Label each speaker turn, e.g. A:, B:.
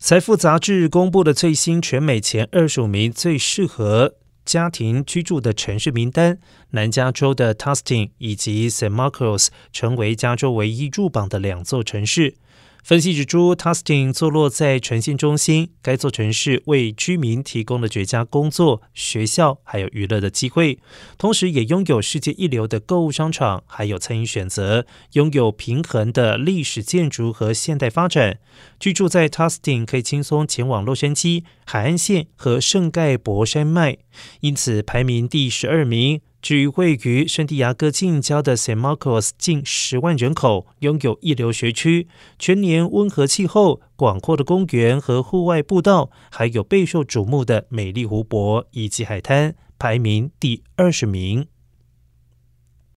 A: 财富杂志公布的最新全美前二十五名最适合家庭居住的城市名单，南加州的 Tustin 以及 San Marcos 成为加州唯一入榜的两座城市。分析指出，Tustin 坐落在城县中心，该座城市为居民提供了绝佳工作、学校还有娱乐的机会，同时也拥有世界一流的购物商场，还有餐饮选择，拥有平衡的历史建筑和现代发展。居住在 Tustin 可以轻松前往洛杉矶、海岸线和圣盖博山脉，因此排名第十二名。至于位于圣地亚哥近郊的 San Marcos，近十万人口，拥有一流学区，全年温和气候、广阔的公园和户外步道，还有备受瞩目的美丽湖泊以及海滩，排名第二十名。